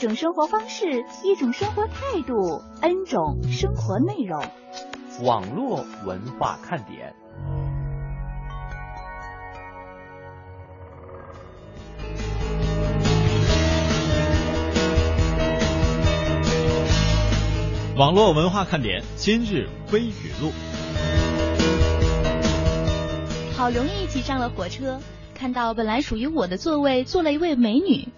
一种生活方式，一种生活态度，N 种生活内容。网络文化看点。网络文化看点今日微语录。好容易挤上了火车，看到本来属于我的座位坐了一位美女。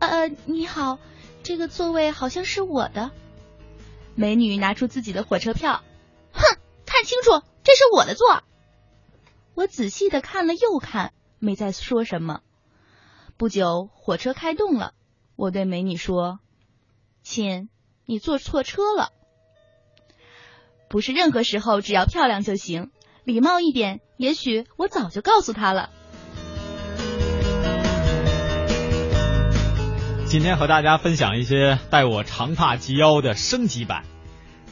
呃，你好，这个座位好像是我的。美女拿出自己的火车票，哼，看清楚，这是我的座。我仔细的看了又看，没再说什么。不久，火车开动了，我对美女说：“亲，你坐错车了。”不是任何时候只要漂亮就行，礼貌一点，也许我早就告诉她了。今天和大家分享一些带我长发及腰的升级版。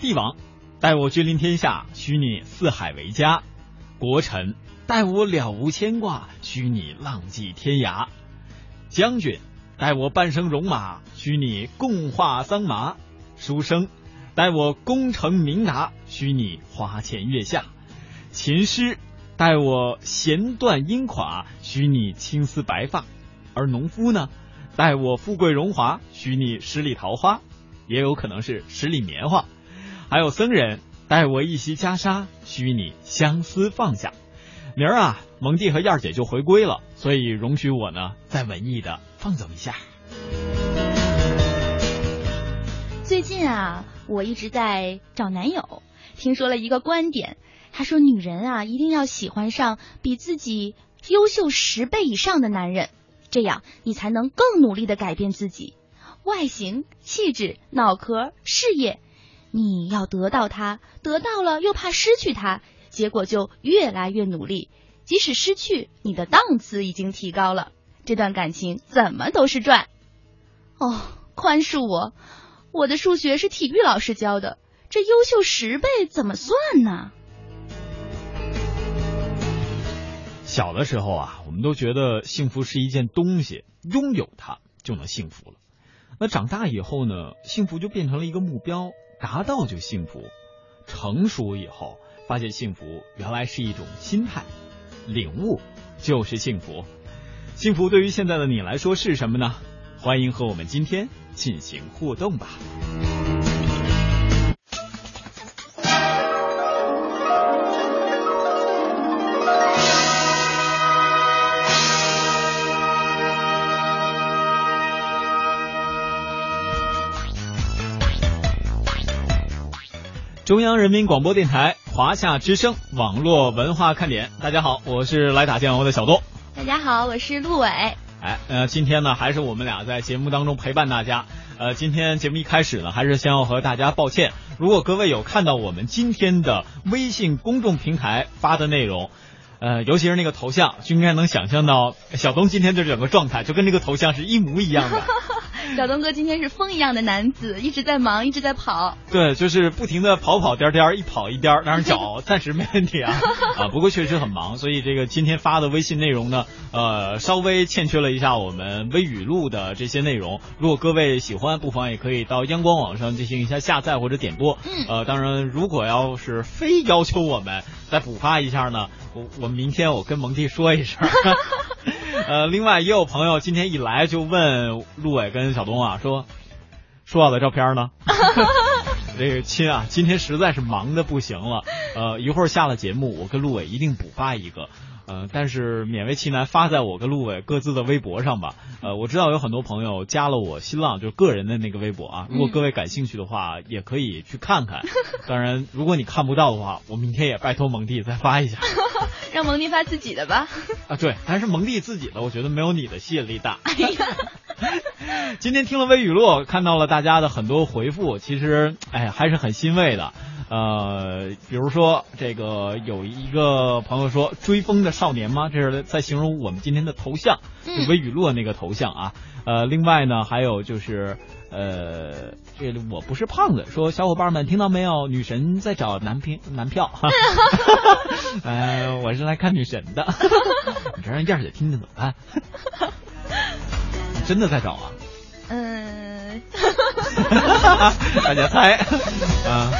帝王带我君临天下，许你四海为家；国臣带我了无牵挂，许你浪迹天涯；将军带我半生戎马，许你共话桑麻；书生带我功成名达，许你花前月下；琴师待我弦断音垮，许你青丝白发；而农夫呢？待我富贵荣华，许你十里桃花，也有可能是十里棉花；还有僧人，待我一袭袈裟，许你相思放下。明儿啊，蒙蒂和燕儿姐就回归了，所以容许我呢，再文艺的放纵一下。最近啊，我一直在找男友，听说了一个观点，他说女人啊一定要喜欢上比自己优秀十倍以上的男人，这样你才能更努力的改变自己，外形、气质、脑壳、事业，你要得到他，得到了又怕失去他，结果就越来越努力，即使失去，你的档次已经提高了，这段感情怎么都是赚。哦，宽恕我。我的数学是体育老师教的，这优秀十倍怎么算呢？小的时候啊，我们都觉得幸福是一件东西，拥有它就能幸福了。那长大以后呢，幸福就变成了一个目标，达到就幸福。成熟以后，发现幸福原来是一种心态，领悟就是幸福。幸福对于现在的你来说是什么呢？欢迎和我们今天进行互动吧。中央人民广播电台华夏之声网络文化看点，大家好，我是来打酱油的小东。大家好，我是陆伟。哎，呃，今天呢，还是我们俩在节目当中陪伴大家。呃，今天节目一开始呢，还是先要和大家抱歉，如果各位有看到我们今天的微信公众平台发的内容，呃，尤其是那个头像，就应该能想象到小东今天的整个状态，就跟那个头像是一模一样的。小东哥今天是风一样的男子，一直在忙，一直在跑。对，就是不停的跑跑颠颠，一跑一颠，当然脚暂时没问题啊啊，不过确实很忙，所以这个今天发的微信内容呢，呃，稍微欠缺了一下我们微语录的这些内容。如果各位喜欢，不妨也可以到央广网上进行一下下载或者点播。嗯，呃，当然，如果要是非要求我们再补发一下呢，我我明天我跟蒙蒂说一声。呃，另外也有朋友今天一来就问陆伟跟小东啊，说说好的照片呢？这个亲啊，今天实在是忙的不行了。呃，一会儿下了节目，我跟陆伟一定补发一个。呃，但是勉为其难发在我跟陆伟各自的微博上吧。呃，我知道有很多朋友加了我新浪，就是个人的那个微博啊。如果各位感兴趣的话，也可以去看看。当然，如果你看不到的话，我明天也拜托蒙蒂再发一下。让蒙蒂发自己的吧。啊，对，但是蒙蒂自己的，我觉得没有你的吸引力大。哎呀，今天听了微语录，看到了大家的很多回复，其实哎还是很欣慰的。呃，比如说这个有一个朋友说“追风的少年”吗？这是在形容我们今天的头像，嗯微语录那个头像啊。呃，另外呢，还有就是呃，这个我不是胖子，说小伙伴们听到没有？女神在找男票男票，呃，我是来看女神的，你这让燕儿姐听见怎么办？真的在找啊？嗯，大家猜啊。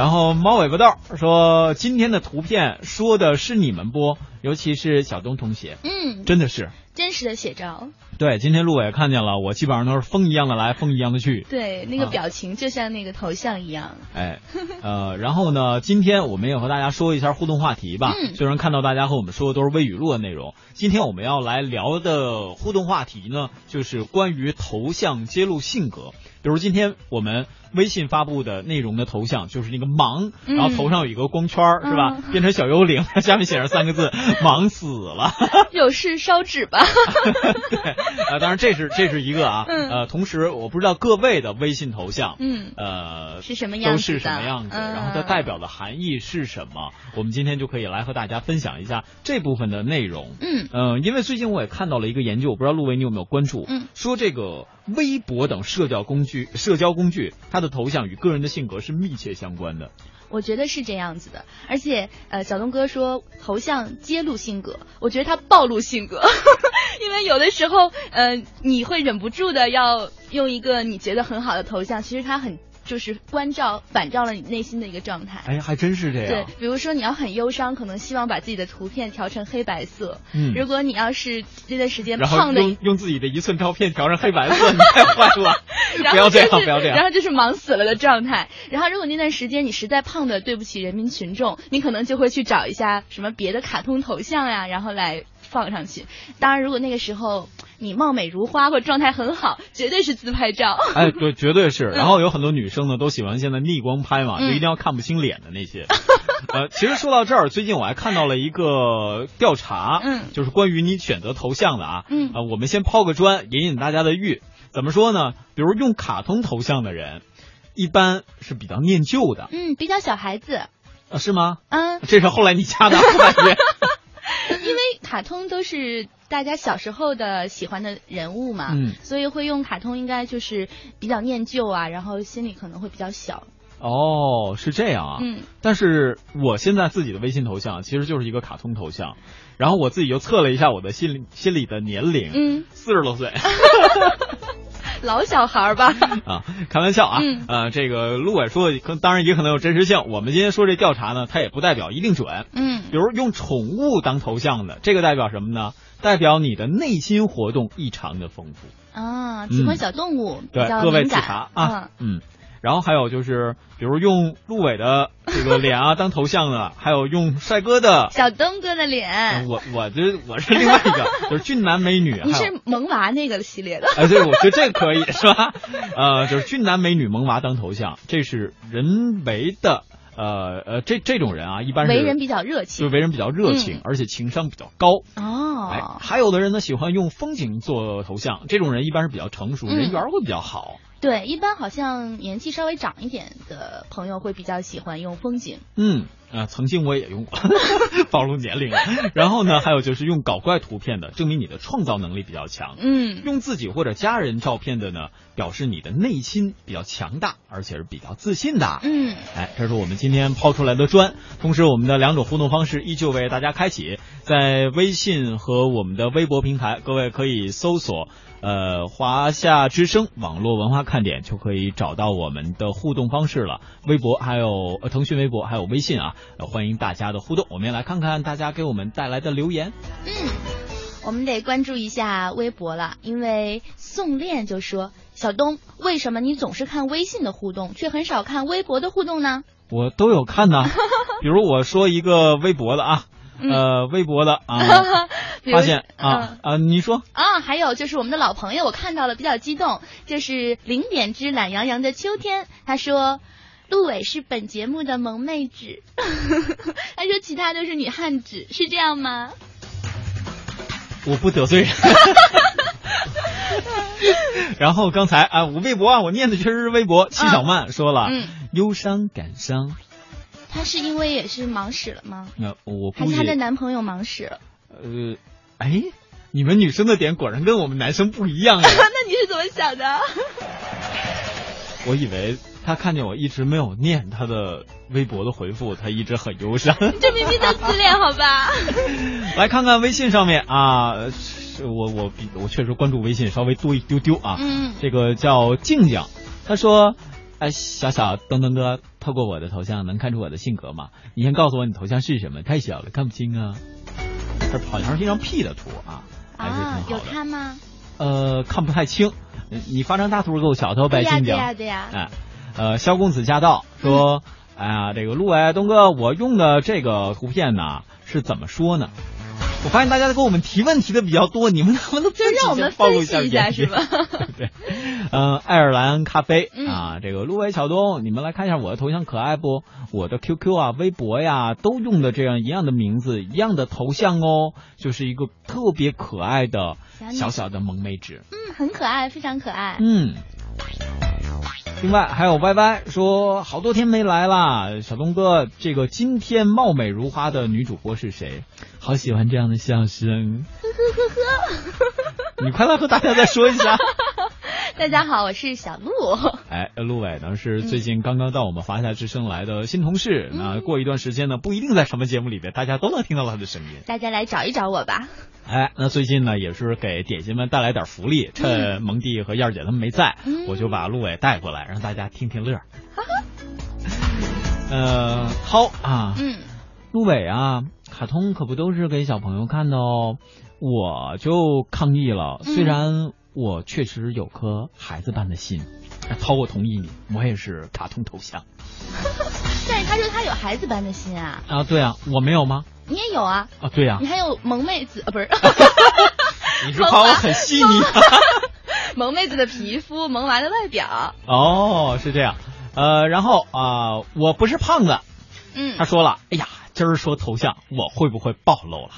然后猫尾巴豆说今天的图片说的是你们不？尤其是小东同学，嗯，真的是。真实的写照，对，今天陆伟看见了，我基本上都是风一样的来，风一样的去。对，那个啊表情就像那个头像一样。哎，呃，然后呢，今天我们也和大家说一下互动话题吧。嗯虽然看到大家和我们说的都是微语录的内容，今天我们要来聊的互动话题呢，就是关于头像揭露性格。比如今天我们微信发布的内容的头像就是那个忙，嗯然后头上有一个光圈儿，是吧？嗯变成小幽灵，下面写上三个字“ 忙死了”。有事烧纸吧。对，啊，当然这是这是一个啊，嗯呃，同时我不知道各位的微信头像，嗯呃，是什么样都是什么样子，嗯然后它代表的含义是什么？我们今天就可以来和大家分享一下这部分的内容。嗯嗯、因为最近我也看到了一个研究，我不知道陆维你有没有关注？嗯，说这个微博等社交工具，社交工具它的头像与个人的性格是密切相关的。我觉得是这样子的，而且呃，小东哥说头像揭露性格，我觉得他暴露性格，因为有的时候呃，你会忍不住的要用一个你觉得很好的头像，其实他很就是关照反照了你内心的一个状态。哎，还真是这样对。，比如说你要很忧伤，可能希望把自己的图片调成黑白色。嗯如果你要是这段时间胖的用用自己的一寸照片调成黑白色，你太坏了！不要这样，不要这样。然后就是忙死了的状态。然后如果那段时间你实在胖的对不起人民群众，你可能就会去找一下什么别的卡通头像呀，然后来放上去。当然，如果那个时候你貌美如花或状态很好，绝对是自拍照。哎，对，绝对是。然后有很多女生呢，都喜欢现在逆光拍嘛，嗯就一定要看不清脸的那些。呃，其实说到这儿，最近我还看到了一个调查，嗯就是关于你选择头像的啊。嗯呃，我们先抛个砖，引引大家的欲。怎么说呢？比如用卡通头像的人，一般是比较念旧的，嗯，比较小孩子。啊，是吗？嗯，这是后来你加的，我感觉。因为卡通都是大家小时候的喜欢的人物嘛，嗯所以会用卡通，应该就是比较念旧啊，然后心里可能会比较小。哦，是这样啊。嗯但是我现在自己的微信头像其实就是一个卡通头像，然后我自己又测了一下我的心里心里的年龄，嗯，四十多岁 老小孩儿吧。啊，开玩笑啊，嗯呃，这个陆伟说的可当然也可能有真实性，我们今天说这调查呢，它也不代表一定准。嗯比如用宠物当头像的，这个代表什么呢？代表你的内心活动异常的丰富。啊，喜欢小动物，对各位自查啊，嗯。然后还有就是，比如用陆伟的这个脸啊当头像的，还有用帅哥的嗯，，小东哥的脸，我我这我是另外一个，就是俊男美女，你是萌娃那个系列的。哎，对，我觉得这个可以是吧？呃，就是俊男美女萌娃当头像，这是人为的，呃呃，这这种人啊，一般是为人比较热情就。为人比较热情，嗯而且情商比较高。哎哦，，还有的人呢喜欢用风景做头像，这种人一般是比较成熟，嗯人缘会比较好。对，一般好像年纪稍微长一点的朋友会比较喜欢用风景。嗯，啊、曾经我也用过，暴露年龄了。然后呢，还有就是用搞怪图片的，证明你的创造能力比较强。嗯，用自己或者家人照片的呢，表示你的内心比较强大，而且是比较自信的。嗯，哎，这是我们今天抛出来的砖。同时，我们的两种互动方式依旧为大家开启，在微信和我们的微博平台，各位可以搜索呃华夏之声网络文化看点，就可以找到我们的互动方式了。微博还有呃腾讯微博还有微信啊、呃欢迎大家的互动。我们也来看看大家给我们带来的留言。嗯，我们得关注一下微博了，因为宋恋就说：“小东，为什么你总是看微信的互动，却很少看微博的互动呢我都有看呢，比如我说一个微博的啊，呃，微博的啊，？”发现嗯啊啊，你说。啊，还有就是我们的老朋友，我看到了，比较激动，就是零点之懒洋洋的秋天，他说。陆伟是本节目的萌妹纸，他说其他都是女汉子，是这样吗？我不得罪人。然后刚才啊，我微博啊，我念的确实是微博。戚小曼说了，嗯，忧伤感伤。她是因为也是忙死了吗？那我还是她的男朋友忙死了？呃，哎，你们女生的点果然跟我们男生不一样呀。那你是怎么想的？我以为他看见我一直没有念他的微博的回复，他一直很忧伤。这明明在自恋，好吧？来看看微信上面啊，是我我比我确实关注微信稍微多一丢丢啊。嗯，这个叫静静，他说：“哎，小小登登哥，透过我的头像能看出我的性格吗？你先告诉我你头像是什么？太小了，看不清啊。”他好像是一张 P 的图啊，还是挺好的。有他吗？呃，看不太清。你发张大图给我瞧瞧呗，静静。对呀对呀。哎，呃，萧公子驾到说：“哎呀，这个陆伟东哥，我用的这个图片呢是怎么说呢？我发现大家都给我们提问题的比较多，你们能不能就让我们分析一下是吧？对，嗯，爱尔兰咖啡嗯啊，这个陆伟桥东，你们来看一下我的头像可爱不？我的 QQ 啊、微博呀都用的这样一样的名字、一样的头像哦，就是一个特别可爱的小小的萌妹纸。嗯，很可爱，非常可爱。嗯。另外还有 Y Y 说，好多天没来啦，小东哥，这个今天貌美如花的女主播是谁？好喜欢这样的笑声。呵呵呵呵，你快来和大家再说一下。大家好，我是小鹿。哎，陆伟呢是最近刚刚到我们华夏之声来的新同事，那、嗯、过一段时间呢，不一定在什么节目里边，大家都能听到他的声音。大家来找一找我吧。哎，那最近呢也是给点心们带来点福利，趁蒙蒂和燕儿姐他们没在，嗯、我就把陆伟带过来，让大家听听乐。呃，涛啊，嗯，陆伟啊，卡通可不都是给小朋友看的哦，我就抗议了，虽然我确实有颗孩子般的心，涛我同意你，我也是卡通头像。但是他说他有孩子般的心啊。啊，对啊，我没有吗？你也有啊？啊，对呀、你还有萌妹子啊，不是？你是夸我很细腻？萌妹子的皮肤，萌娃的外表。哦，是这样。呃，然后啊、我不是胖子。嗯他说了，哎呀，今儿说头像，我会不会暴露了？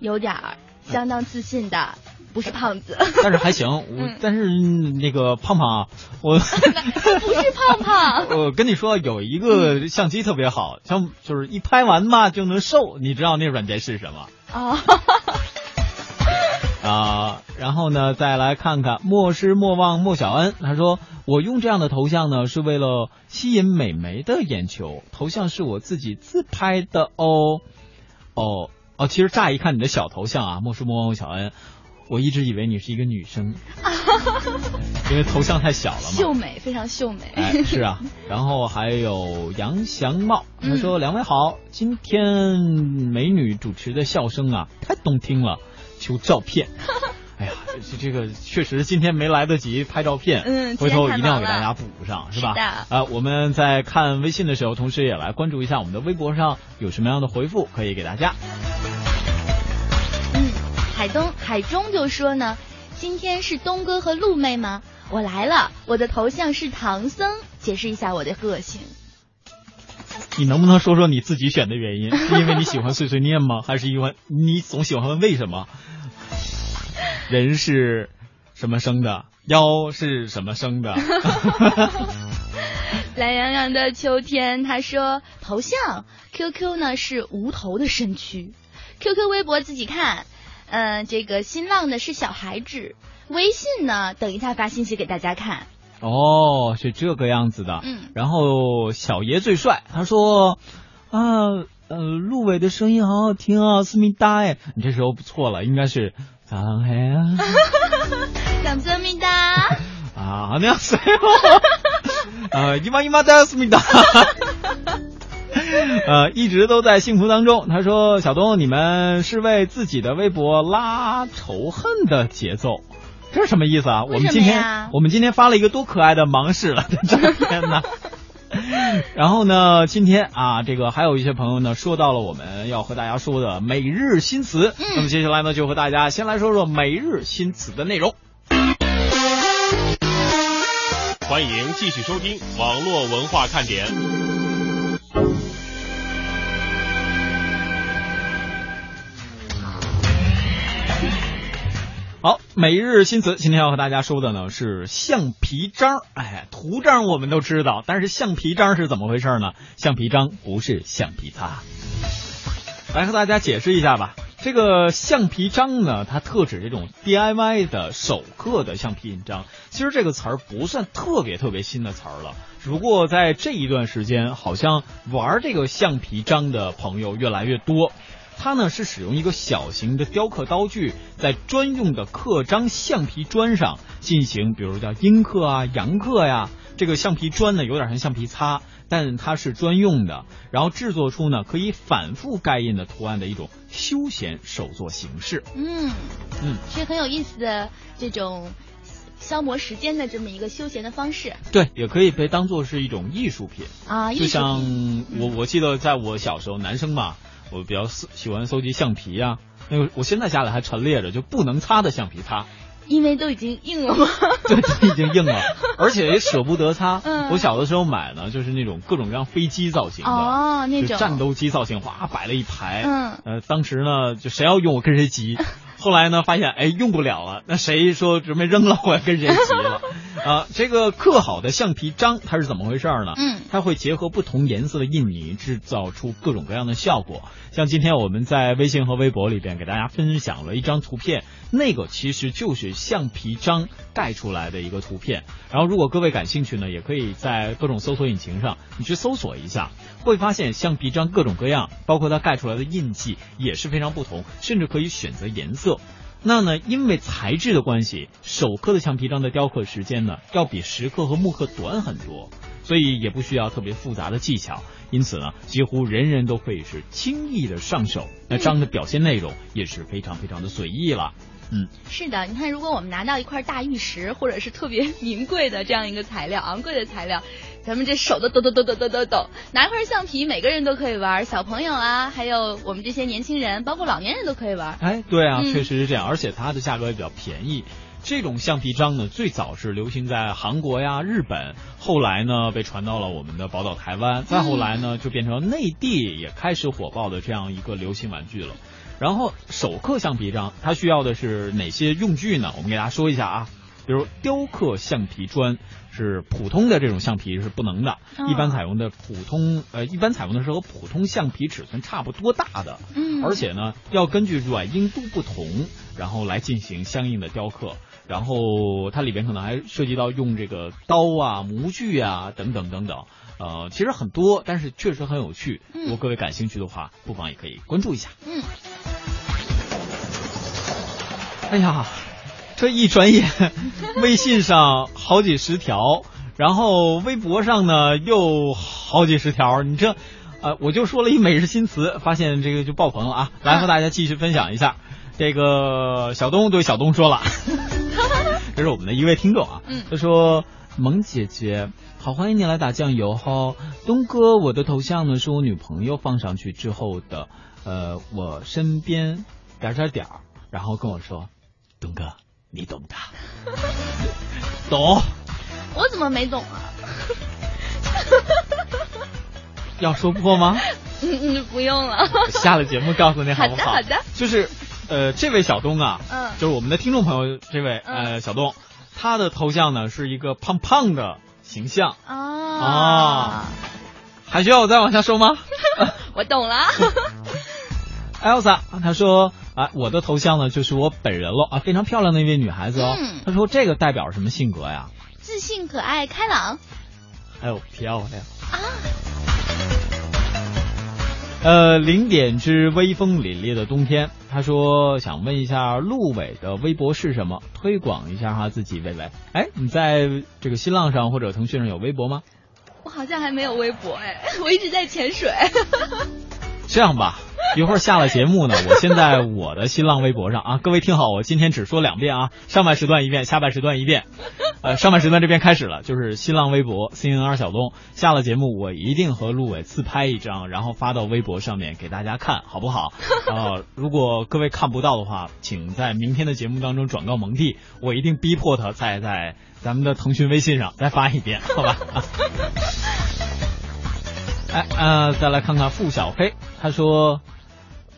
有点儿，相当自信的，不是胖子。但是还行，我、嗯但是那个胖胖啊，我 不是胖胖。我跟你说，有一个相机特别好，像就是一拍完嘛就能瘦，你知道那软件是什么？啊哦，啊、然后呢，再来看看莫失莫忘莫小恩，他说我用这样的头像呢，是为了吸引美眉的眼球，头像是我自己自拍的哦，哦哦，其实乍一看你的小头像啊，莫叔莫小恩，我一直以为你是一个女生，因为头像太小了嘛。秀美，非常秀美。哎，是啊，然后还有杨祥茂，他嗯说：“两位好，今天美女主持的笑声啊，太动听了，求照片。” 哎呀，这这个确实今天没来得及拍照片，嗯回头一定要给大家补上，是吧？是的啊，我们在看微信的时候，同时也来关注一下我们的微博上有什么样的回复可以给大家。嗯，海东海中就说呢，今天是东哥和陆妹吗？我来了，我的头像是唐僧，解释一下我的个性。你能不能说说你自己选的原因？是因为你喜欢碎碎念吗？还是因为你总喜欢问为什么？人是什么生的？妖是什么生的？懒洋洋的秋天，他说头像 QQ 呢是无头的身躯，QQ 微博自己看，嗯、这个新浪的是小孩子，微信呢等一下发信息给大家看。哦，是这个样子的。嗯然后小爷最帅，他说啊，呃，陆伟的声音好好听啊，思密达哎，你这时候不错了，应该是早上好啊。 감사합니다。 啊，那样子哟。呃，姨妈姨妈的思密达。呃，一直都在幸福当中。他说：“小东，你们是为自己的微博拉仇恨的节奏，这是什么意思啊？我为什么们今天呀我们今天发了一个多可爱的盲使了的照片呢。 然后呢，今天啊，这个还有一些朋友呢，说到了我们要和大家说的每日新词。嗯那么接下来呢，就和大家先来说说每日新词的内容。欢迎继续收听网络文化看点。每日新词，今天要和大家说的呢是橡皮章。哎，图章我们都知道，但是橡皮章是怎么回事呢？橡皮章不是橡皮擦。来和大家解释一下吧。这个橡皮章呢，它特指这种 DIY 的手刻的橡皮印章。其实这个词儿不算特别特别新的词儿了，只不过在这一段时间，好像玩这个橡皮章的朋友越来越多。它呢是使用一个小型的雕刻刀具，在专用的刻章橡皮砖上进行，比如叫阴刻啊、阳刻呀。这个橡皮砖呢有点像橡皮擦，但它是专用的，然后制作出呢可以反复盖印的图案的一种休闲手作形式。嗯嗯，是很有意思的这种消磨时间的这么一个休闲的方式对，也可以被当做是一种艺术品。啊。就像品我我记得在我小时候，男生嘛，我比较喜喜欢搜集橡皮呀、那个我现在家里还陈列着就不能擦的橡皮擦，因为都已经硬了吗？对，都已经硬了，而且也舍不得擦。嗯我小的时候买呢，就是那种各种各样飞机造型的，哦，那种战斗机造型，哗摆了一排。嗯呃，当时呢，就谁要用我跟谁急。后来呢，发现哎用不了了，那谁说准备扔了，我也跟谁急了。啊，这个刻好的橡皮章它是怎么回事呢？嗯它会结合不同颜色的印泥，制造出各种各样的效果。像今天我们在微信和微博里边给大家分享了一张图片，那个其实就是橡皮章盖出来的一个图片。然后，如果各位感兴趣呢，也可以在各种搜索引擎上你去搜索一下，会发现橡皮章各种各样，包括它盖出来的印记也是非常不同，甚至可以选择颜色。那呢，因为材质的关系，手刻的橡皮章的雕刻时间呢，要比石刻和木刻短很多，所以也不需要特别复杂的技巧。因此呢，几乎人人都可以是轻易的上手。那章的表现内容也是非常非常的随意了。嗯，是的，你看，如果我们拿到一块大玉石，或者是特别 名贵的这样一个材料、昂贵的材料，咱们这手都抖抖抖抖抖抖抖，拿一块橡皮，每个人都可以玩，小朋友啊，还有我们这些年轻人，包括老年人都可以玩。哎，对啊，嗯确实是这样，而且它的价格也比较便宜。这种橡皮章呢，最早是流行在韩国呀、日本，后来呢被传到了我们的宝岛台湾，再后来呢就变成内地也开始火爆的这样一个流行玩具了。然后手刻橡皮章，它需要的是哪些用具呢？我们给大家说一下啊，比如雕刻橡皮砖是普通的这种橡皮是不能的，哦一般采用的普通呃一般采用的是和普通橡皮尺寸差不多大的，嗯而且呢要根据软硬度不同，然后来进行相应的雕刻。然后它里边可能还涉及到用这个刀啊、模具啊等等等等，呃，其实很多，但是确实很有趣。嗯如果各位感兴趣的话，不妨也可以关注一下。嗯，哎呀，这一转眼，微信上好几十条，然后微博上呢又好几十条，你这，呃，我就说了一每日新词，发现这个就爆棚了啊！来和大家继续分享一下。这个小东对小东说了，这是我们的一位听众啊，嗯他说：“萌姐姐，好欢迎你来打酱油哈。东哥，我的头像呢是我女朋友放上去之后的，呃，我身边点点点儿，然后跟我说，东哥，你懂的，懂。我怎么没懂啊？要说破吗？嗯嗯，不用了。下了节目告诉你好不好的好的就是，呃，这位小东啊，嗯就是我们的听众朋友，这位呃小东，他的头像呢是一个胖胖的形象，啊啊还需要我再往下说吗 我懂了。Elsa，他说啊，我的头像呢就是我本人了啊，非常漂亮的一位女孩子哦。嗯他说这个代表什么性格呀？自信、可爱、开朗还有漂亮。啊！呃，零点之微风凛冽的冬天，他说想问一下陆伟的微博是什么？推广一下哈自己，伟伟。哎，你在这个新浪上或者腾讯上有微博吗？我好像还没有微博哎，我一直在潜水。这样吧，一会儿下了节目呢，我先在我的新浪微博上啊，各位听好，我今天只说两遍啊，上半时段一遍，下半时段一遍。呃，上半时段这边开始了，就是新浪微博 C N R 小东。下了节目，我一定和陆伟自拍一张，然后发到微博上面给大家看，好不好？呃，如果各位看不到的话，请在明天的节目当中转告蒙蒂，我一定逼迫他再在咱们的腾讯微信上再发一遍，好吧？哎，呃，再来看看付小黑，他说，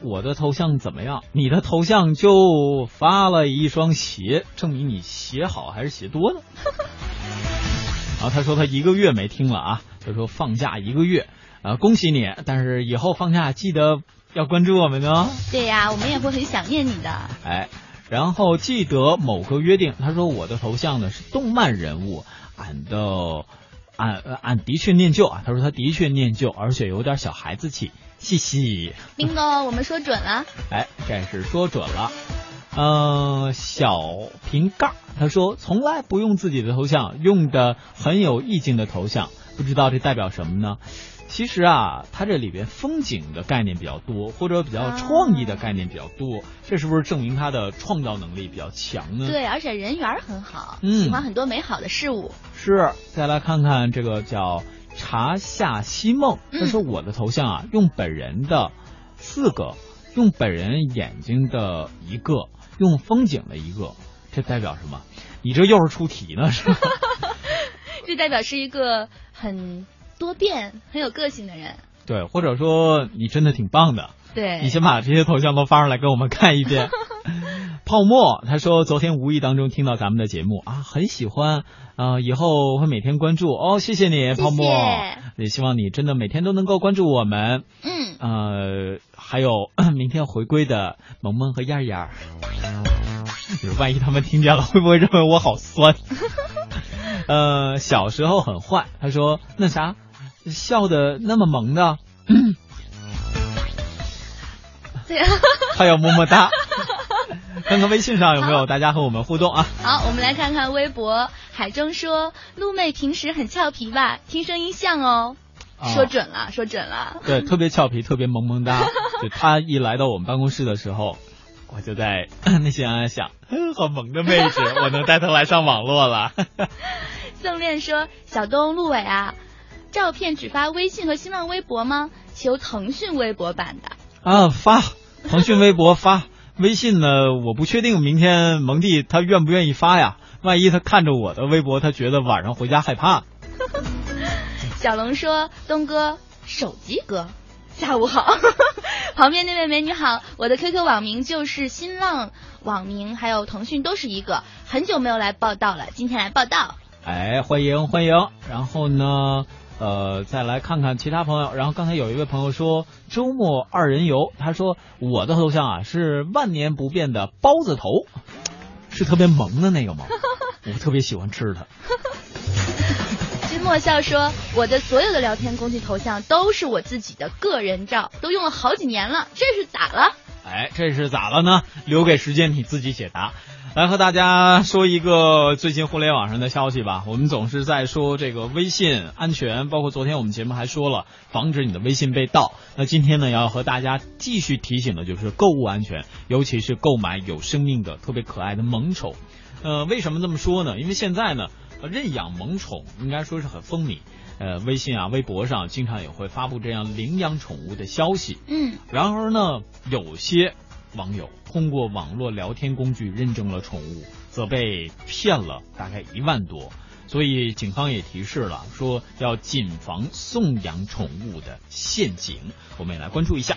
我的头像怎么样？你的头像就发了一双鞋，证明你鞋好还是鞋多呢？然后他说他一个月没听了啊，他说放假一个月，啊，恭喜你，但是以后放假记得要关注我们哦。对呀，我们也会很想念你的。哎，然后记得某个约定，他说我的头像呢是动漫人物，俺的，俺俺的确念旧啊，他说他的确念旧，而且有点小孩子气，嘻嘻。bingo，我们说准了。哎，这是说准了。嗯，小瓶盖他说从来不用自己的头像，用的很有意境的头像，不知道这代表什么呢？其实啊，它这里边风景的概念比较多，或者比较创意的概念比较多，这是不是证明他的创造能力比较强呢？对，而且人缘很好，嗯喜欢很多美好的事物。是，再来看看这个叫茶夏西梦，嗯他说我的头像啊，用本人的四个，用本人眼睛的一个，用风景的一个，这代表什么？你这又是出题呢是吧？这代表是一个很多变、很有个性的人。对，或者说你真的挺棒的，对，你先把这些头像都发上来给我们看一遍。泡沫他说昨天无意当中听到咱们的节目啊，很喜欢，啊，以后会每天关注哦，谢谢你，泡沫，谢也希望你真的每天都能够关注我们。嗯，呃，还有 明天回归的萌萌和燕燕万一他们听见了，会不会认为我好酸？呃，小时候很坏，他说那啥，笑的那么萌的，对啊。还有么么哒。看看微信上有没有大家和我们互动啊？好，我们来看看微博。海中说：“露妹平时很俏皮吧？听声音像哦。啊说准了，说准了。对，特别俏皮，特别萌萌哒。就他一来到我们办公室的时候，我就在内心暗暗想，嗯 好萌的妹子，我能带她来上网络了。宋恋说：“小东、陆伟啊，照片只发微信和新浪微博吗？求腾讯微博版的。啊，发腾讯微博发 微信呢，我不确定明天蒙蒂他愿不愿意发呀。万一他看着我的微博，他觉得晚上回家害怕。小龙说：“东哥，手机哥，下午好。旁边那位美女好，我的 QQ 网名就是新浪网名，还有腾讯都是一个。很久没有来报道了，今天来报道。哎，欢迎欢迎。然后呢，呃，再来看看其他朋友。然后刚才有一位朋友说周末二人游，他说我的头像啊是万年不变的包子头，是特别萌的那个吗？我特别喜欢吃它。君莫笑说：“我的所有的聊天工具头像都是我自己的个人照，都用了好几年了，这是咋了？哎，这是咋了呢？留给时间你自己解答。来和大家说一个最近互联网上的消息吧。我们总是在说这个微信安全，包括昨天我们节目还说了防止你的微信被盗。那今天呢，要和大家继续提醒的就是购物安全，尤其是购买有生命的、特别可爱的萌宠。呃，为什么这么说呢？因为现在呢，认养萌宠应该说是很风靡。呃，微信啊、微博上经常也会发布这样领养宠物的消息。嗯，然而呢，有些网友通过网络聊天工具认证了宠物，则被骗了大概一万多。所以警方也提示了，说要谨防送养宠物的陷阱。我们也来关注一下。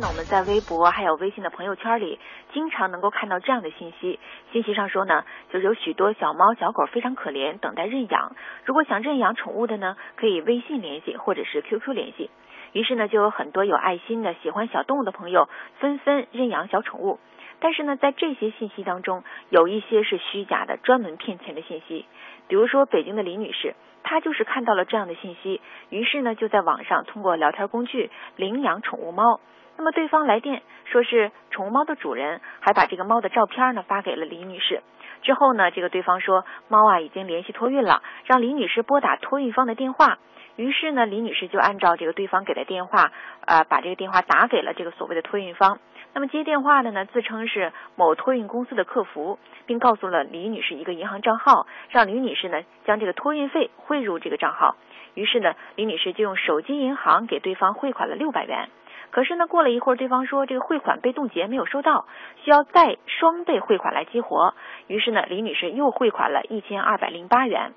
呢，我们在微博还有微信的朋友圈里，经常能够看到这样的信息。信息上说呢，就是有许多小猫小狗非常可怜，等待认养。如果想认养宠物的呢，可以微信联系或者是 QQ 联系。于是呢，就有很多有爱心的喜欢小动物的朋友纷纷认养小宠物。但是呢，在这些信息当中，有一些是虚假的，专门骗钱的信息。比如说，北京的李女士，她就是看到了这样的信息，于是呢，就在网上通过聊天工具领养宠物猫。那么对方来电说是宠物猫的主人，还把这个猫的照片呢发给了李女士。之后呢，这个对方说猫啊已经联系托运了，让李女士拨打托运方的电话。于是呢，李女士就按照这个对方给的电话，呃，把这个电话打给了这个所谓的托运方。那么接电话的呢，自称是某托运公司的客服，并告诉了李女士一个银行账号，让李女士呢将这个托运费汇入这个账号。于是呢，李女士就用手机银行给对方汇款了六百元。可是呢，过了一会儿，对方说这个汇款被冻结，没有收到，需要再双倍汇款来激活。于是呢，李女士又汇款了一千二百零八元。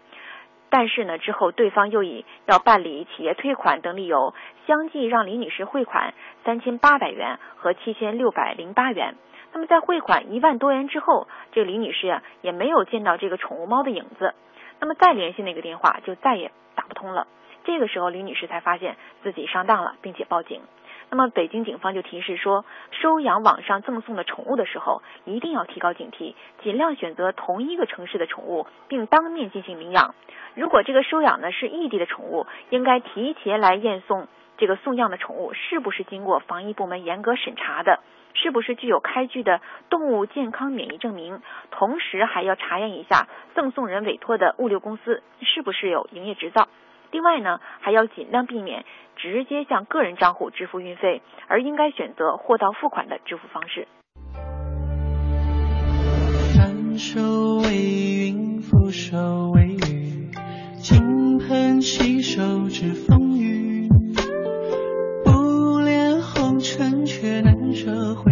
但是呢，之后对方又以要办理企业退款等理由，相继让李女士汇款三千八百元和七千六百零八元。那么在汇款一万多元之后，这李女士啊也没有见到这个宠物猫的影子。那么再联系那个电话就再也打不通了。这个时候，李女士才发现自己上当了，并且报警。那么北京警方就提示说，收养网上赠送的宠物的时候，一定要提高警惕，尽量选择同一个城市的宠物，并当面进行领养。如果这个收养呢是异地的宠物，应该提前来验送这个送养的宠物是不是经过防疫部门严格审查的，是不是具有开具的动物健康免疫证明，同时还要查验一下赠送人委托的物流公司是不是有营业执照。另外呢，还要尽量避免直接向个人账户支付运费，而应该选择货到付款的支付方式。反手为云，覆手为雨，金盆洗手知风雨。不恋红尘，却难舍回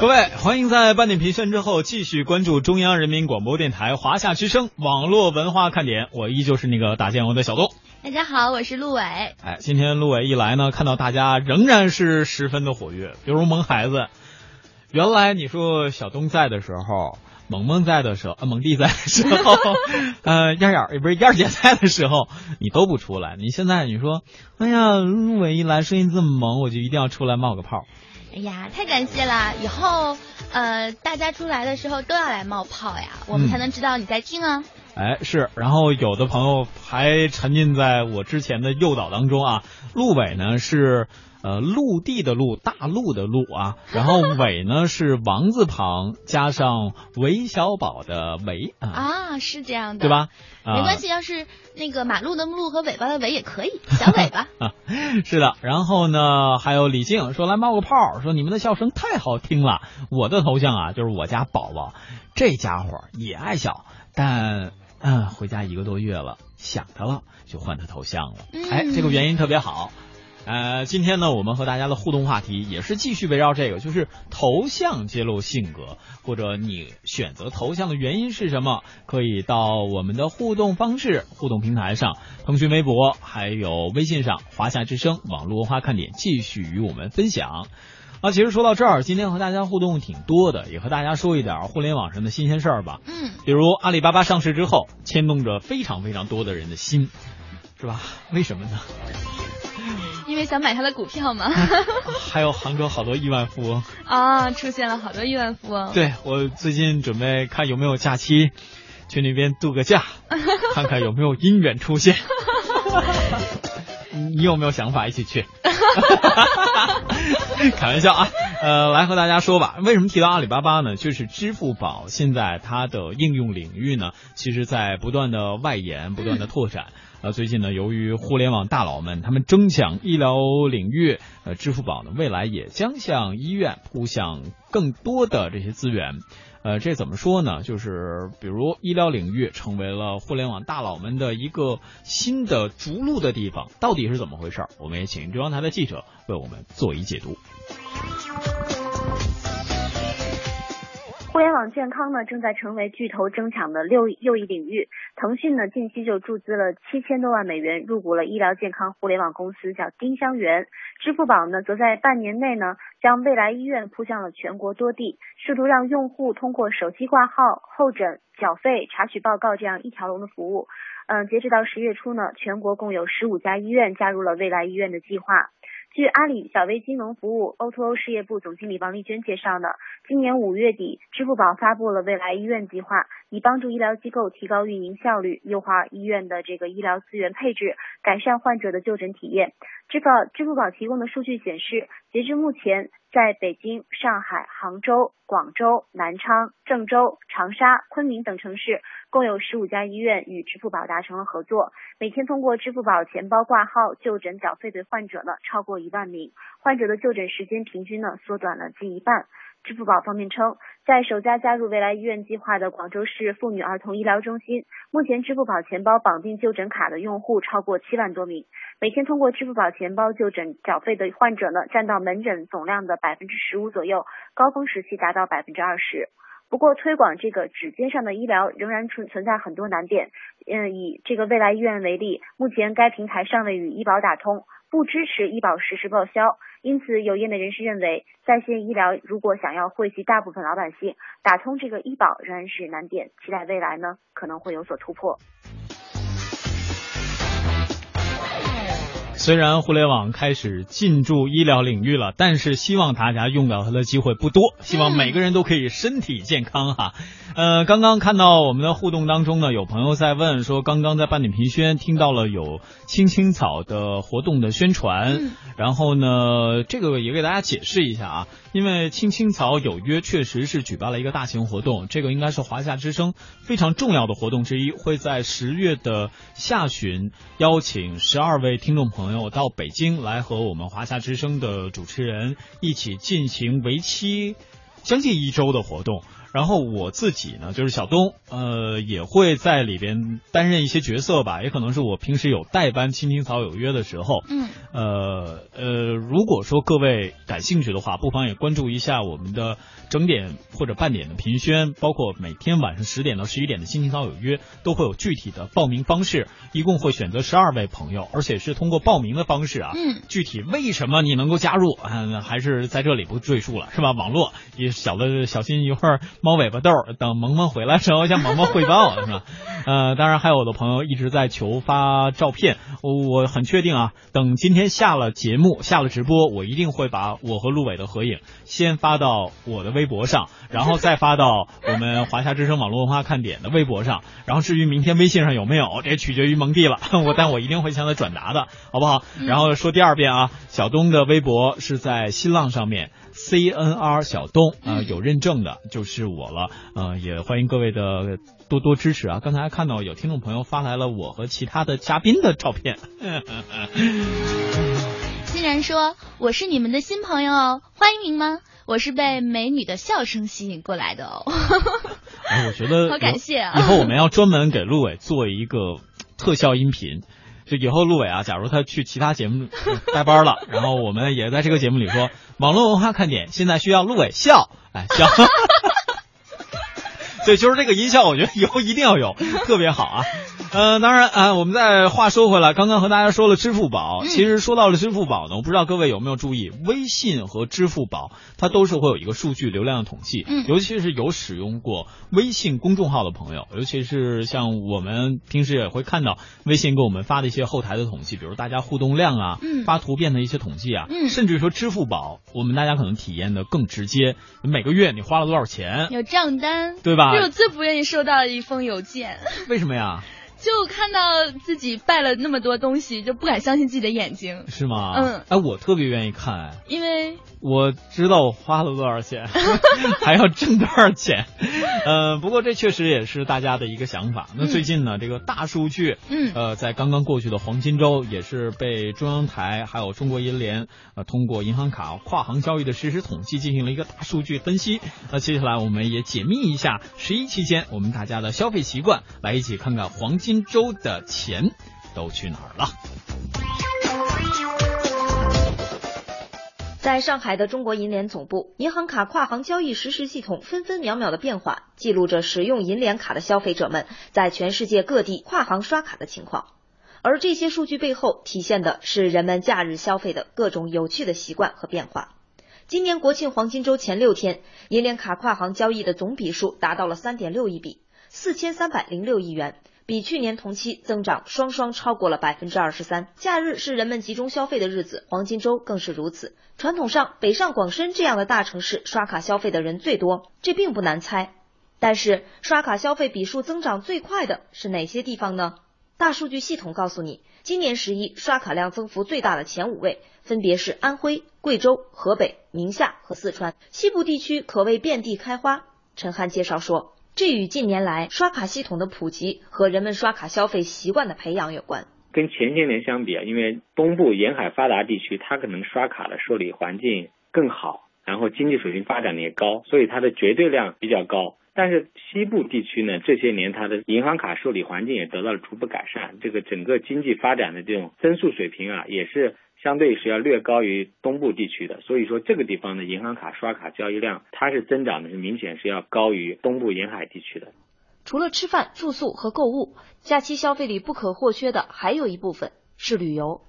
各位，欢迎在半点评选之后继续关注中央人民广播电台华夏之声网络文化看点，我依旧是那个打酱油的小东。大家好，我是陆伟。哎，今天陆伟一来呢，看到大家仍然是十分的活跃，比如萌孩子。原来你说小东在的时候，萌萌在的时候，啊，萌弟在的时候，呃，燕燕也不是燕姐在的时候，你都不出来。你现在你说，哎呀，陆伟一来声音这么萌，我就一定要出来冒个泡。哎呀，太感谢了！以后呃，大家出来的时候都要来冒泡呀，我们才能知道你在听啊。哎，是，然后有的朋友还沉浸在我之前的诱导当中啊。陆伟呢是呃陆地的陆，大陆的陆啊，然后伟呢是王字旁加上韦小宝的韦啊，啊，是这样的，对吧？啊没关系，要是那个马路的路和尾巴的尾也可以，小尾巴。啊，是的，然后呢，还有李静说来冒个泡，说你们的笑声太好听了。我的头像啊，就是我家宝宝，这家伙也爱笑，但嗯，回家一个多月了，想他了，就换他头像了。哎，这个原因特别好。呃，今天呢，我们和大家的互动话题也是继续围绕这个，就是头像揭露性格，或者你选择头像的原因是什么？可以到我们的互动方式、互动平台上，腾讯微博还有微信上，华夏之声网络文化看点继续与我们分享。啊，其实说到这儿，今天和大家互动挺多的，也和大家说一点互联网上的新鲜事儿吧。嗯，比如阿里巴巴上市之后，牵动着非常非常多的人的心，是吧？为什么呢？因为想买他的股票嘛。还有杭州好多亿万富翁。啊，出现了好多亿万富翁。对我最近准备看有没有假期，去那边度个假，看看有没有姻缘出现。你有没有想法一起去？开玩笑啊，呃，来和大家说吧。为什么提到阿里巴巴呢？就是支付宝现在它的应用领域呢，其实在不断的外延，不断的拓展。呃，最近呢，由于互联网大佬们他们争抢医疗领域，呃，支付宝呢未来也将向医院扑向更多的这些资源。呃，这怎么说呢？就是比如医疗领域成为了互联网大佬们的一个新的逐鹿的地方，到底是怎么回事？我们也请中央台的记者为我们做一解读。互联网健康呢，正在成为巨头争抢的六又一领域。腾讯呢，近期就注资了七千多万美元入股了医疗健康互联网公司，叫丁香园。支付宝呢，则在半年内呢，将未来医院铺向了全国多地，试图让用户通过手机挂号、候诊、缴费、查取报告这样一条龙的服务。嗯，截止到十月初呢，全国共有十五家医院加入了未来医院的计划。据阿里小微金融服务 O2O 事业部总经理王丽娟介绍呢，今年五月底，支付宝发布了未来医院计划，以帮助医疗机构提高运营效率，优化医院的这个医疗资源配置，改善患者的就诊体验。支付宝支付宝提供的数据显示，截至目前，在北京、上海、杭州、广州、南昌、郑州、长沙、昆明等城市，共有十五家医院与支付宝达成了合作。每天通过支付宝钱包挂号、就诊、缴费的患者呢，超过一万名，患者的就诊时间平均呢缩短了近一半。支付宝方面称，在首家加入未来医院计划的广州市妇女儿童医疗中心，目前支付宝钱包绑定就诊卡的用户超过七万多名，每天通过支付宝钱包就诊缴费的患者呢，占到门诊总量的百分之十五左右，高峰时期达到百分之二十。不过，推广这个指尖上的医疗仍然存存在很多难点。嗯，以这个未来医院为例，目前该平台尚未与医保打通，不支持医保实时报销。因此，有业内人士认为，在线医疗如果想要惠及大部分老百姓，打通这个医保仍然是难点。期待未来呢，可能会有所突破。虽然互联网开始进驻医疗领域了，但是希望大家用到它的机会不多。希望每个人都可以身体健康哈。呃，刚刚看到我们的互动当中呢，有朋友在问说，刚刚在半点评宣听到了有青青草的活动的宣传，然后呢，这个也给大家解释一下啊，因为青青草有约确实是举办了一个大型活动，这个应该是华夏之声非常重要的活动之一，会在十月的下旬邀请十二位听众朋友到北京来和我们华夏之声的主持人一起进行为期将近一周的活动。然后我自己呢，就是小东，呃，也会在里边担任一些角色吧，也可能是我平时有代班《青青草有约》的时候，嗯，呃呃，如果说各位感兴趣的话，不妨也关注一下我们的整点或者半点的评宣，包括每天晚上十点到十一点的《青青草有约》，都会有具体的报名方式，一共会选择十二位朋友，而且是通过报名的方式啊，嗯，具体为什么你能够加入，嗯，还是在这里不赘述了，是吧？网络也小的小心一会儿。猫尾巴豆等萌萌回来之后向萌萌汇报是吧？呃，当然还有我的朋友一直在求发照片，我很确定啊，等今天下了节目下了直播，我一定会把我和陆伟的合影先发到我的微博上，然后再发到我们华夏之声网络文化看点的微博上，然后至于明天微信上有没有，这取决于蒙蒂了，我但我一定会向他转达的，好不好？然后说第二遍啊，小东的微博是在新浪上面。C N R 小东啊，有认证的就是我了，呃，也欢迎各位的多多支持啊！刚才看到有听众朋友发来了我和其他的嘉宾的照片，欣然说我是你们的新朋友哦，欢迎您吗？我是被美女的笑声吸引过来的哦。哎，我觉得好感谢啊！以后我们要专门给陆伟做一个特效音频。就以后陆伟啊，假如他去其他节目带班了，然后我们也在这个节目里说，网络文化看点现在需要陆伟笑，哎笑。对，就是这个音效，我觉得以后一定要有，特别好啊。呃，当然啊，我们再话说回来，刚刚和大家说了支付宝，其实说到了支付宝呢，我不知道各位有没有注意，微信和支付宝它都是会有一个数据流量的统计，嗯，尤其是有使用过微信公众号的朋友，尤其是像我们平时也会看到微信给我们发的一些后台的统计，比如大家互动量啊，嗯，发图片的一些统计啊，嗯，甚至说支付宝，我们大家可能体验的更直接，每个月你花了多少钱，有账单，对吧？这是我最不愿意收到的一封邮件，为什么呀？就看到自己败了那么多东西，就不敢相信自己的眼睛。是吗？嗯。哎，我特别愿意看，因为我知道我花了多少钱，还要挣多少钱。呃，不过这确实也是大家的一个想法。那最近呢，这个大数据，嗯，呃，在刚刚过去的黄金周，也是被中央台还有中国银联呃通过银行卡跨行交易的实时统计进行了一个大数据分析。那接下来我们也解密一下十一期间我们大家的消费习惯，来一起看看黄金。金州的钱都去哪儿了？在上海的中国银联总部，银行卡跨行交易实时系统分分秒秒的变化，记录着使用银联卡的消费者们在全世界各地跨行刷卡的情况。而这些数据背后，体现的是人们假日消费的各种有趣的习惯和变化。今年国庆黄金周前六天，银联卡跨行交易的总笔数达到了三点六亿笔，四千三百零六亿元。比去年同期增长双双超过了百分之二十三。假日是人们集中消费的日子，黄金周更是如此。传统上，北上广深这样的大城市刷卡消费的人最多，这并不难猜。但是，刷卡消费笔数增长最快的是哪些地方呢？大数据系统告诉你，今年十一刷卡量增幅最大的前五位分别是安徽、贵州、河北、宁夏和四川，西部地区可谓遍地开花。陈汉介绍说。这与近年来刷卡系统的普及和人们刷卡消费习惯的培养有关。跟前些年相比啊，因为东部沿海发达地区，它可能刷卡的受理环境更好，然后经济水平发展的也高，所以它的绝对量比较高。但是西部地区呢，这些年它的银行卡受理环境也得到了逐步改善，这个整个经济发展的这种增速水平啊，也是。相对是要略高于东部地区的，所以说这个地方的银行卡刷卡交易量，它是增长的是明显是要高于东部沿海地区的。除了吃饭、住宿和购物，假期消费里不可或缺的还有一部分是旅游。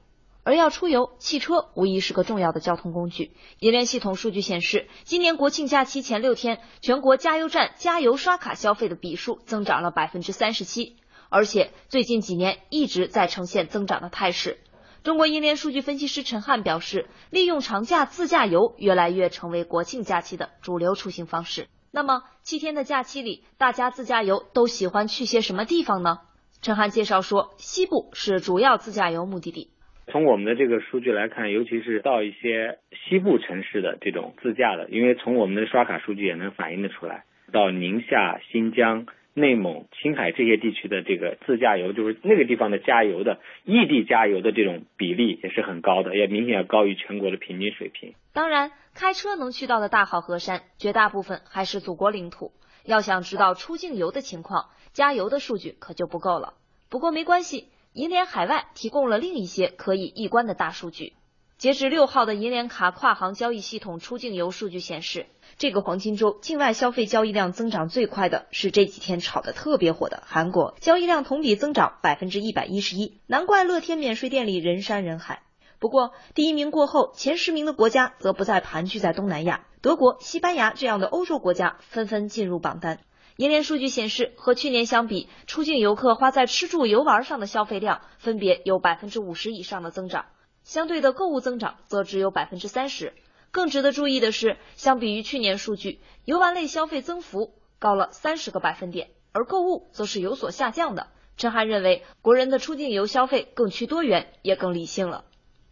而要出游，汽车无疑是个重要的交通工具。银联系统数据显示，今年国庆假期前六天，全国加油站加油刷卡消费的笔数增长了百分之三十七，而且最近几年一直在呈现增长的态势。中国银联数据分析师陈汉表示，利用长假自驾游越来越成为国庆假期的主流出行方式。那么七天的假期里，大家自驾游都喜欢去些什么地方呢？陈汉介绍说，西部是主要自驾游目的地。从我们的这个数据来看，尤其是到一些西部城市的这种自驾的，因为从我们的刷卡数据也能反映得出来，到宁夏、新疆。内蒙、青海这些地区的这个自驾游，就是那个地方的加油的异地加油的这种比例也是很高的，也明显要高于全国的平均水平。当然，开车能去到的大好河山，绝大部分还是祖国领土。要想知道出境游的情况，加油的数据可就不够了。不过没关系，银联海外提供了另一些可以一观的大数据。截至六号的银联卡跨行交易系统出境游数据显示。这个黄金周，境外消费交易量增长最快的是这几天炒得特别火的韩国，交易量同比增长百分之一百一十一，难怪乐天免税店里人山人海。不过，第一名过后，前十名的国家则不再盘踞在东南亚，德国、西班牙这样的欧洲国家纷纷进入榜单。银联数据显示，和去年相比，出境游客花在吃住游玩上的消费量分别有百分之五十以上的增长，相对的购物增长则只有百分之三十。更值得注意的是，相比于去年数据，游玩类消费增幅高了三十个百分点，而购物则是有所下降的。陈涵认为，国人的出境游消费更趋多元，也更理性了。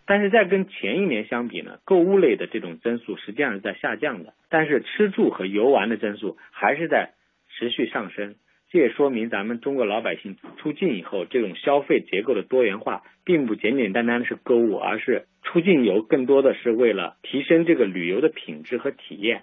但是在跟前一年相比呢，购物类的这种增速实际上是在下降的，但是吃住和游玩的增速还是在持续上升。这也说明咱们中国老百姓出境以后，这种消费结构的多元化，并不简简单单的是购物，而是出境游更多的是为了提升这个旅游的品质和体验。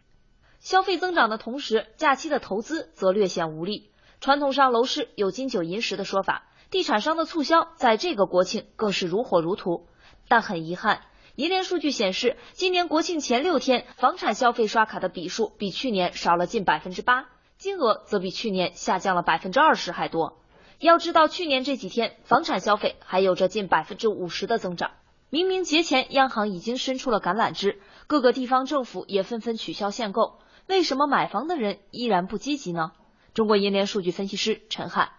消费增长的同时，假期的投资则略显无力。传统上楼市有金九银十的说法，地产商的促销在这个国庆更是如火如荼。但很遗憾，银联数据显示，今年国庆前六天，房产消费刷卡的笔数比去年少了近百分之八。金额则比去年下降了百分之二十还多。要知道，去年这几天房产消费还有着近百分之五十的增长。明明节前央行已经伸出了橄榄枝，各个地方政府也纷纷取消限购，为什么买房的人依然不积极呢？中国银联数据分析师陈汉。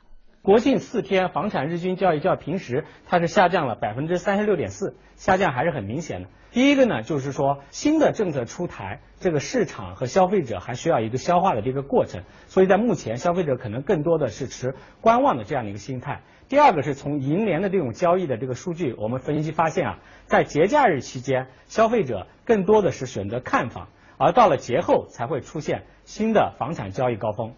国庆四天房产日均交易较平时它是下降了百分之三十六点四，下降还是很明显的。第一个呢，就是说新的政策出台，这个市场和消费者还需要一个消化的这个过程，所以在目前消费者可能更多的是持观望的这样的一个心态。第二个是从银联的这种交易的这个数据，我们分析发现啊，在节假日期间，消费者更多的是选择看房，而到了节后才会出现新的房产交易高峰。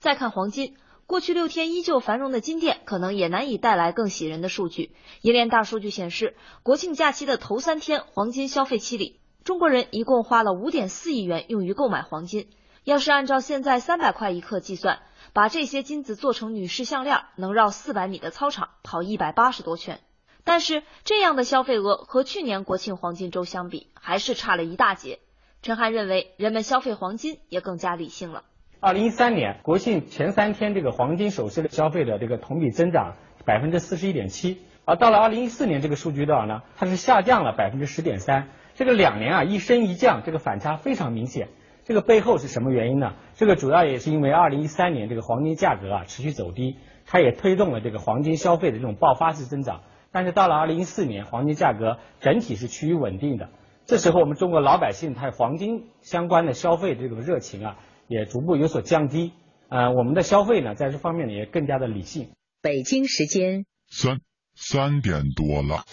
再看黄金。过去六天依旧繁荣的金店，可能也难以带来更喜人的数据。银联大数据显示，国庆假期的头三天黄金消费期里，中国人一共花了五点四亿元用于购买黄金。要是按照现在三百块一克计算，把这些金子做成女士项链，能绕四百米的操场跑一百八十多圈。但是这样的消费额和去年国庆黄金周相比，还是差了一大截。陈涵认为，人们消费黄金也更加理性了。二零一三年国庆前三天，这个黄金首饰的消费的这个同比增长百分之四十一点七，而到了二零一四年，这个数据多少呢？它是下降了百分之十点三。这个两年啊一升一降，这个反差非常明显。这个背后是什么原因呢？这个主要也是因为二零一三年这个黄金价格啊持续走低，它也推动了这个黄金消费的这种爆发式增长。但是到了二零一四年，黄金价格整体是趋于稳定的。这时候我们中国老百姓他黄金相关的消费这种热情啊。也逐步有所降低，呃，我们的消费呢，在这方面呢也更加的理性。北京时间三三点多了。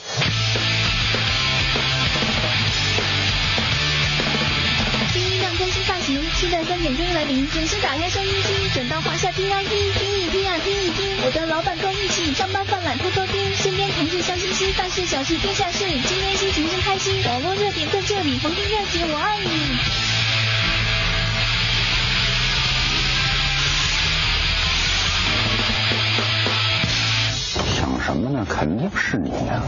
新音量更新发行，期待三点钟来临，准时打开收音机，转到华夏听啊听，听一听啊听一听。我的老板跟一起上班犯懒偷偷听，身边同事笑嘻嘻，大事小事天下事，今天心情真开心，网络热点在这里，逢听热节我爱你。么呢？肯定是你呀！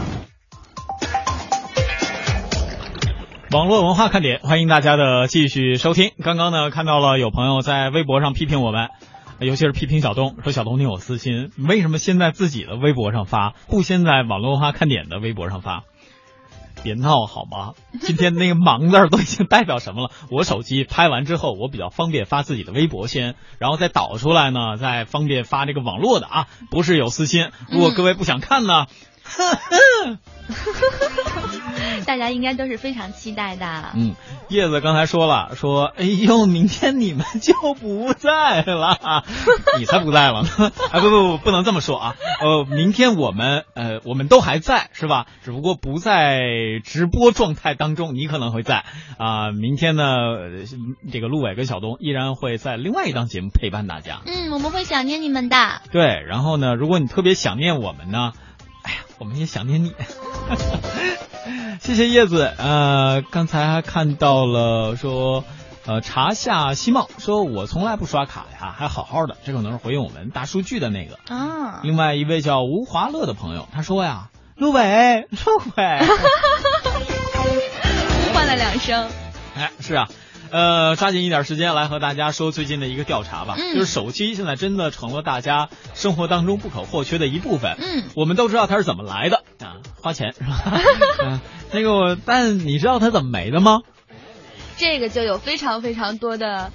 网络文化看点，欢迎大家的继续收听。刚刚呢，看到了有朋友在微博上批评我们，尤其是批评小东，说小东你有私心，为什么先在自己的微博上发，不先在网络文化看点的微博上发？别闹好吗？今天那个“忙”字都已经代表什么了？我手机拍完之后，我比较方便发自己的微博先，然后再导出来呢，再方便发这个网络的啊，不是有私心。如果各位不想看呢，大家应该都是非常期待的。嗯，叶子刚才说了，说哎呦，明天你们就不在了，你才不在了呢！哎，不不不，不能这么说啊。呃，明天我们呃我们都还在是吧？只不过不在直播状态当中，你可能会在啊、明天呢，呃这个陆伟跟小东依然会在另外一档节目陪伴大家。嗯，我们会想念你们的。对，然后呢，如果你特别想念我们呢，我们也想念你。谢谢叶子，呃，刚才还看到了说，呃，茶下西茂说，我从来不刷卡呀，还好好的，这可能是回应我们大数据的那个。啊，另外一位叫吴华乐的朋友，他说呀，陆伟，陆伟，换了两声。哎，是啊。呃，抓紧一点时间来和大家说最近的一个调查吧，嗯就是手机现在真的成了大家生活当中不可或缺的一部分。嗯，我们都知道它是怎么来的啊，花钱是吧？嗯，那个我，但你知道它怎么没的吗？这个就有非常非常多的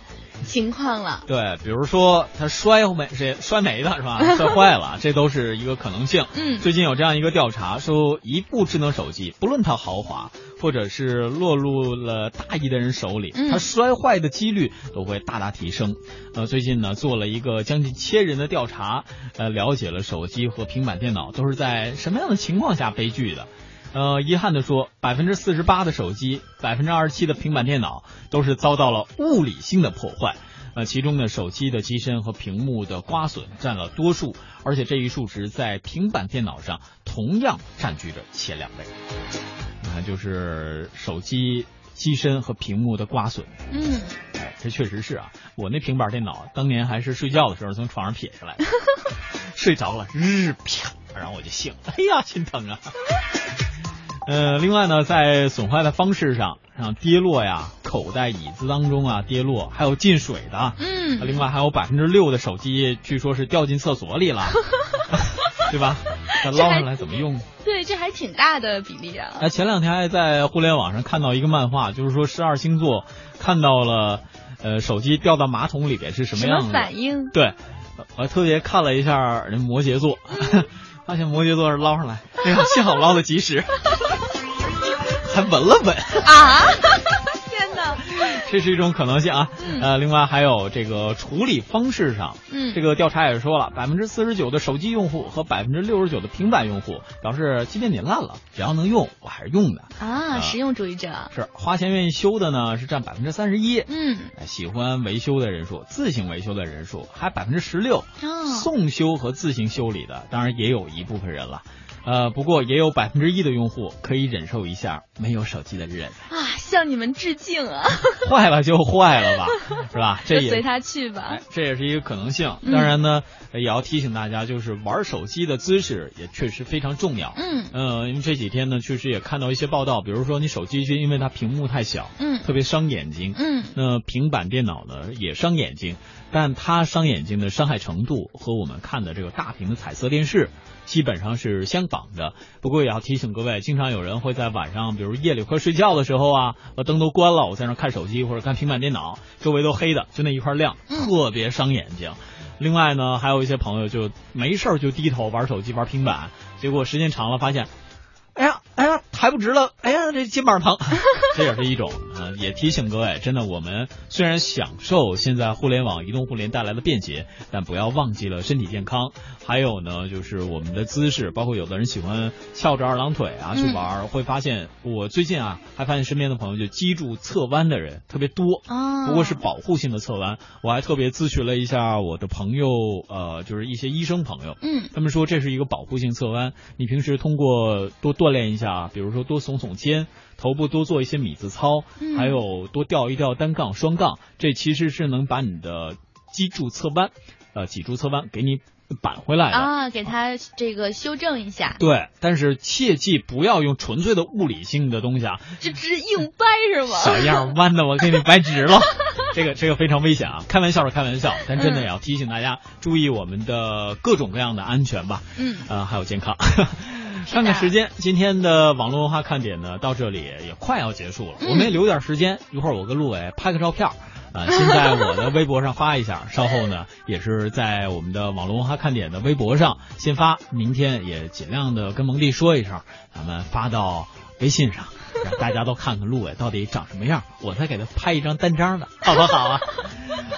情况了。对，比如说它摔没是摔没的是吧？摔坏了，这都是一个可能性。嗯最近有这样一个调查，说一部智能手机，不论它豪华，或者是落入了大意的人手里，嗯它摔坏的几率都会大大提升。呃，最近呢做了一个将近千人的调查，呃，了解了手机和平板电脑都是在什么样的情况下悲剧的。呃，遗憾的说，百分之四十八的手机，百分之二十七的平板电脑都是遭到了物理性的破坏。呃，其中呢，手机的机身和屏幕的刮损占了多数，而且这一数值在平板电脑上同样占据着前两位。你看，就是手机机身和屏幕的刮损，嗯，哎，这确实是啊。我那平板电脑当年还是睡觉的时候从床上撇下来，睡着了，日啪，然后我就醒了，哎呀，心疼啊。呃，另外呢，在损坏的方式上，像跌落呀、口袋、椅子当中啊跌落，还有进水的，嗯另外还有百分之六的手机，据说是掉进厕所里了，对吧？那捞上来怎么用？对，这还挺大的比例啊。哎，前两天还在互联网上看到一个漫画，就是说十二星座看到了，呃，手机掉到马桶里边是什么什么样的反应？对，我还特别看了一下人摩羯座，发现摩羯座是捞上来，哎呀，幸好捞的及时，还闻了闻。啊！这是一种可能性啊。呃，另外还有这个处理方式上，嗯这个调查也说了，百分之四十九的手机用户和百分之六十九的平板用户表示，即便你烂了，只要能用，我还是用的。啊，实用主义者。是花钱愿意修的呢，是占百分之三十一。嗯，喜欢维修的人数，自行维修的人数还百分之十六。哦，送修和自行修理的，当然也有一部分人了。呃，不过也有百分之一的用户可以忍受一下没有手机的日子，啊，向你们致敬啊！坏了就坏了吧，是吧？这也随他去吧哎。这也是一个可能性。嗯当然呢，也要提醒大家，就是玩手机的姿势也确实非常重要。嗯呃，因为这几天呢，确实也看到一些报道，比如说你手机就因为它屏幕太小，嗯特别伤眼睛。嗯那平板电脑呢也伤眼睛，但它伤眼睛的伤害程度和我们看的这个大屏的彩色电视基本上是相仿的。不过也要提醒各位，经常有人会在晚上，比如夜里快睡觉的时候啊，把灯都关了，我在那看手机或者看平板电脑，周围都黑的，就那一块亮，特别伤眼睛。另外呢，还有一些朋友就没事儿就低头玩手机、玩平板，结果时间长了发现，哎呀，哎呀，抬不直了，哎呀，这肩膀疼，这也是一种。呃，也提醒各位，真的，我们虽然享受现在互联网、移动互联带来的便捷，但不要忘记了身体健康。还有呢，就是我们的姿势，包括有的人喜欢翘着二郎腿啊去玩，会发现我最近啊，还发现身边的朋友就脊柱侧弯的人特别多。哦不过是保护性的侧弯，我还特别咨询了一下我的朋友，呃，就是一些医生朋友，嗯他们说这是一个保护性侧弯，你平时通过多锻炼一下，比如说多耸耸肩，头部多做一些米字操，嗯还有多吊一吊单杠、双杠，这其实是能把你的脊柱侧弯，呃，脊柱侧弯给你扳回来的。啊，给他这个修正一下，对，但是切记不要用纯粹的物理性的东西啊，这直硬掰是吗？小样弯的我给你掰直了，这个这个非常危险啊！开玩笑是开玩笑，但真的也要提醒大家注意我们的各种各样的安全吧，嗯，呃，还有健康。看看时间，今天的网络文化看点呢，到这里也快要结束了，嗯我们也留点时间，一会儿我跟陆伟拍个照片儿。啊，先在我的微博上发一下，稍后呢也是在我们的网络文化看点的微博上先发，明天也尽量的跟蒙蒂说一声，咱们发到微信上，让大家都看看陆伟到底长什么样，我再给他拍一张单张的，好不好啊？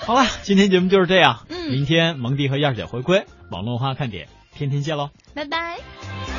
好了，今天节目就是这样，嗯，明天蒙蒂和燕儿姐回归，网络文化看点，天天见喽，拜拜。